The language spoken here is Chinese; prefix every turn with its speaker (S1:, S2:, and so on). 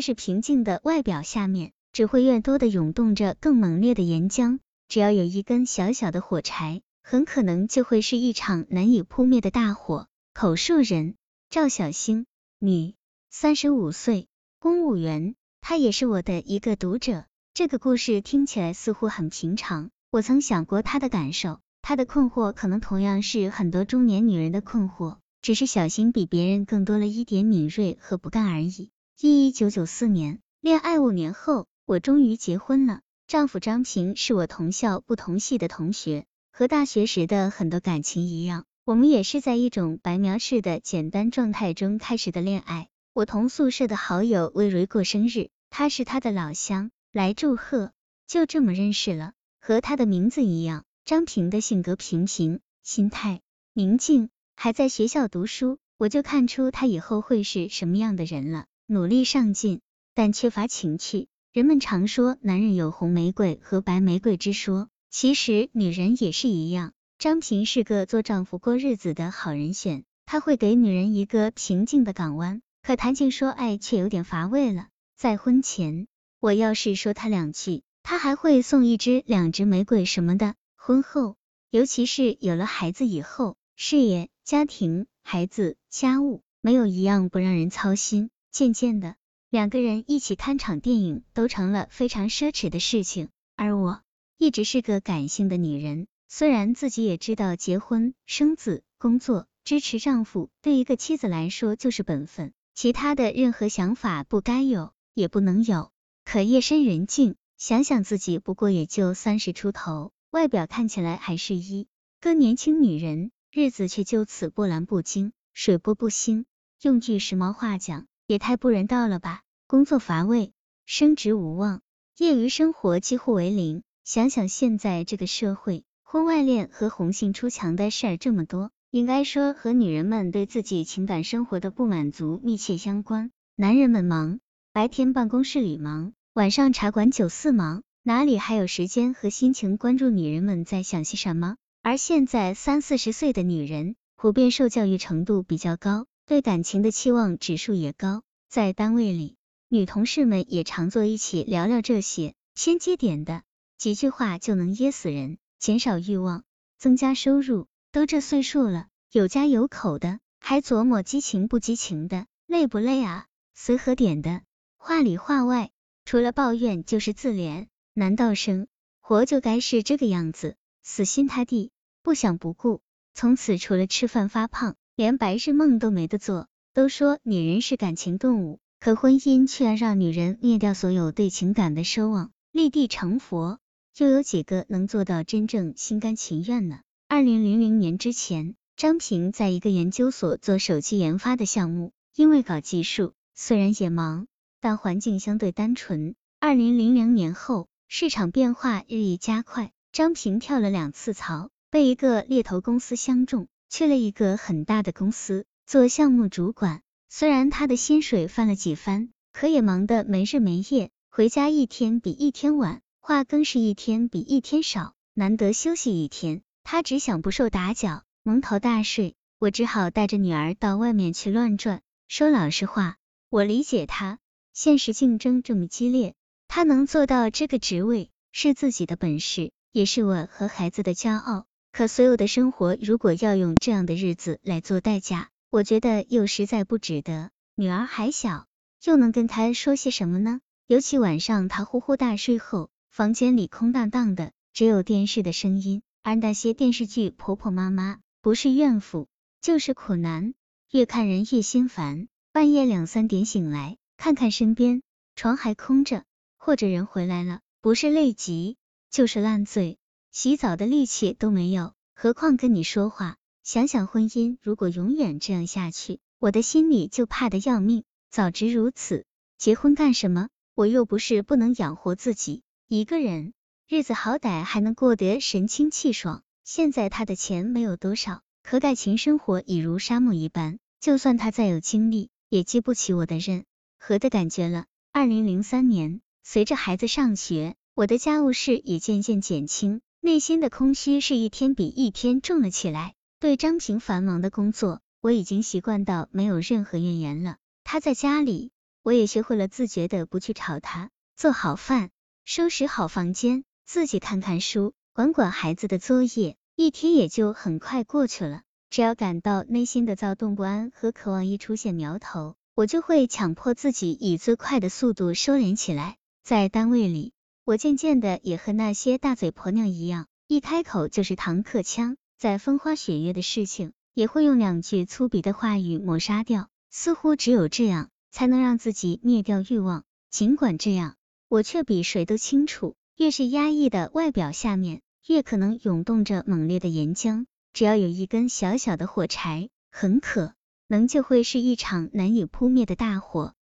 S1: 是平静的外表下面，只会越多的涌动着更猛烈的岩浆。只要有一根小小的火柴，很可能就会是一场难以扑灭的大火。口述人：赵小星，女，三十五岁，公务员。她也是我的一个读者。这个故事听起来似乎很平常，我曾想过她的感受，她的困惑可能同样是很多中年女人的困惑，只是小新比别人更多了一点敏锐和不甘而已。一九九四年，恋爱五年后，我终于结婚了。丈夫张平是我同校不同系的同学，和大学时的很多感情一样，我们也是在一种白描式的简单状态中开始的恋爱。我同宿舍的好友魏蕊过生日，他是他的老乡，来祝贺，就这么认识了。和他的名字一样，张平的性格平平，心态宁静，还在学校读书，我就看出他以后会是什么样的人了。努力上进，但缺乏情趣。人们常说男人有红玫瑰和白玫瑰之说，其实女人也是一样。张平是个做丈夫过日子的好人选，他会给女人一个平静的港湾。可谈情说爱却有点乏味了。在婚前，我要是说他两句，他还会送一支、两只玫瑰什么的。婚后，尤其是有了孩子以后，事业、家庭、孩子、家务，没有一样不让人操心。渐渐的。两个人一起看场电影都成了非常奢侈的事情，而我一直是个感性的女人，虽然自己也知道结婚、生子、工作、支持丈夫对一个妻子来说就是本分，其他的任何想法不该有，也不能有。可夜深人静，想想自己不过也就三十出头，外表看起来还是一个年轻女人，日子却就此波澜不惊，水波不兴。用句时髦话讲。也太不人道了吧！工作乏味，升职无望，业余生活几乎为零。想想现在这个社会，婚外恋和红杏出墙的事儿这么多，应该说和女人们对自己情感生活的不满足密切相关。男人们忙，白天办公室里忙，晚上茶馆酒肆忙，哪里还有时间和心情关注女人们在想些什么？而现在三四十岁的女人，普遍受教育程度比较高。对感情的期望指数也高，在单位里，女同事们也常坐一起聊聊这些，先接点的几句话就能噎死人，减少欲望，增加收入。都这岁数了，有家有口的，还琢磨激情不激情的，累不累啊？随和点的，话里话外，除了抱怨就是自怜。难道生活就该是这个样子？死心塌地，不想不顾，从此除了吃饭发胖。连白日梦都没得做。都说女人是感情动物，可婚姻却要让女人灭掉所有对情感的奢望，立地成佛。又有几个能做到真正心甘情愿呢？二零零零年之前，张平在一个研究所做手机研发的项目，因为搞技术，虽然也忙，但环境相对单纯。二零零零年后，市场变化日益加快，张平跳了两次槽，被一个猎头公司相中。去了一个很大的公司做项目主管，虽然他的薪水翻了几番，可也忙得没日没夜，回家一天比一天晚，话更是一天比一天少，难得休息一天，他只想不受打搅，蒙头大睡。我只好带着女儿到外面去乱转。说老实话，我理解他，现实竞争这么激烈，他能做到这个职位是自己的本事，也是我和孩子的骄傲。可所有的生活，如果要用这样的日子来做代价，我觉得又实在不值得。女儿还小，又能跟她说些什么呢？尤其晚上她呼呼大睡后，房间里空荡荡的，只有电视的声音，而那些电视剧婆婆妈妈，不是怨妇，就是苦难，越看人越心烦。半夜两三点醒来，看看身边，床还空着，或者人回来了，不是累极，就是烂醉。洗澡的力气都没有，何况跟你说话？想想婚姻如果永远这样下去，我的心里就怕的要命。早知如此，结婚干什么？我又不是不能养活自己一个人，日子好歹还能过得神清气爽。现在他的钱没有多少，可感情生活已如沙漠一般，就算他再有精力，也激不起我的任何的感觉了。二零零三年，随着孩子上学，我的家务事也渐渐减轻。内心的空虚是一天比一天重了起来。对张平繁忙的工作，我已经习惯到没有任何怨言了。他在家里，我也学会了自觉的不去吵他，做好饭，收拾好房间，自己看看书，管管孩子的作业，一天也就很快过去了。只要感到内心的躁动不安和渴望一出现苗头，我就会强迫自己以最快的速度收敛起来。在单位里，我渐渐的也和那些大嘴婆娘一样，一开口就是堂客腔，在风花雪月的事情，也会用两句粗鄙的话语抹杀掉。似乎只有这样，才能让自己灭掉欲望。尽管这样，我却比谁都清楚，越是压抑的外表下面，越可能涌动着猛烈的岩浆。只要有一根小小的火柴，很可能就会是一场难以扑灭的大火。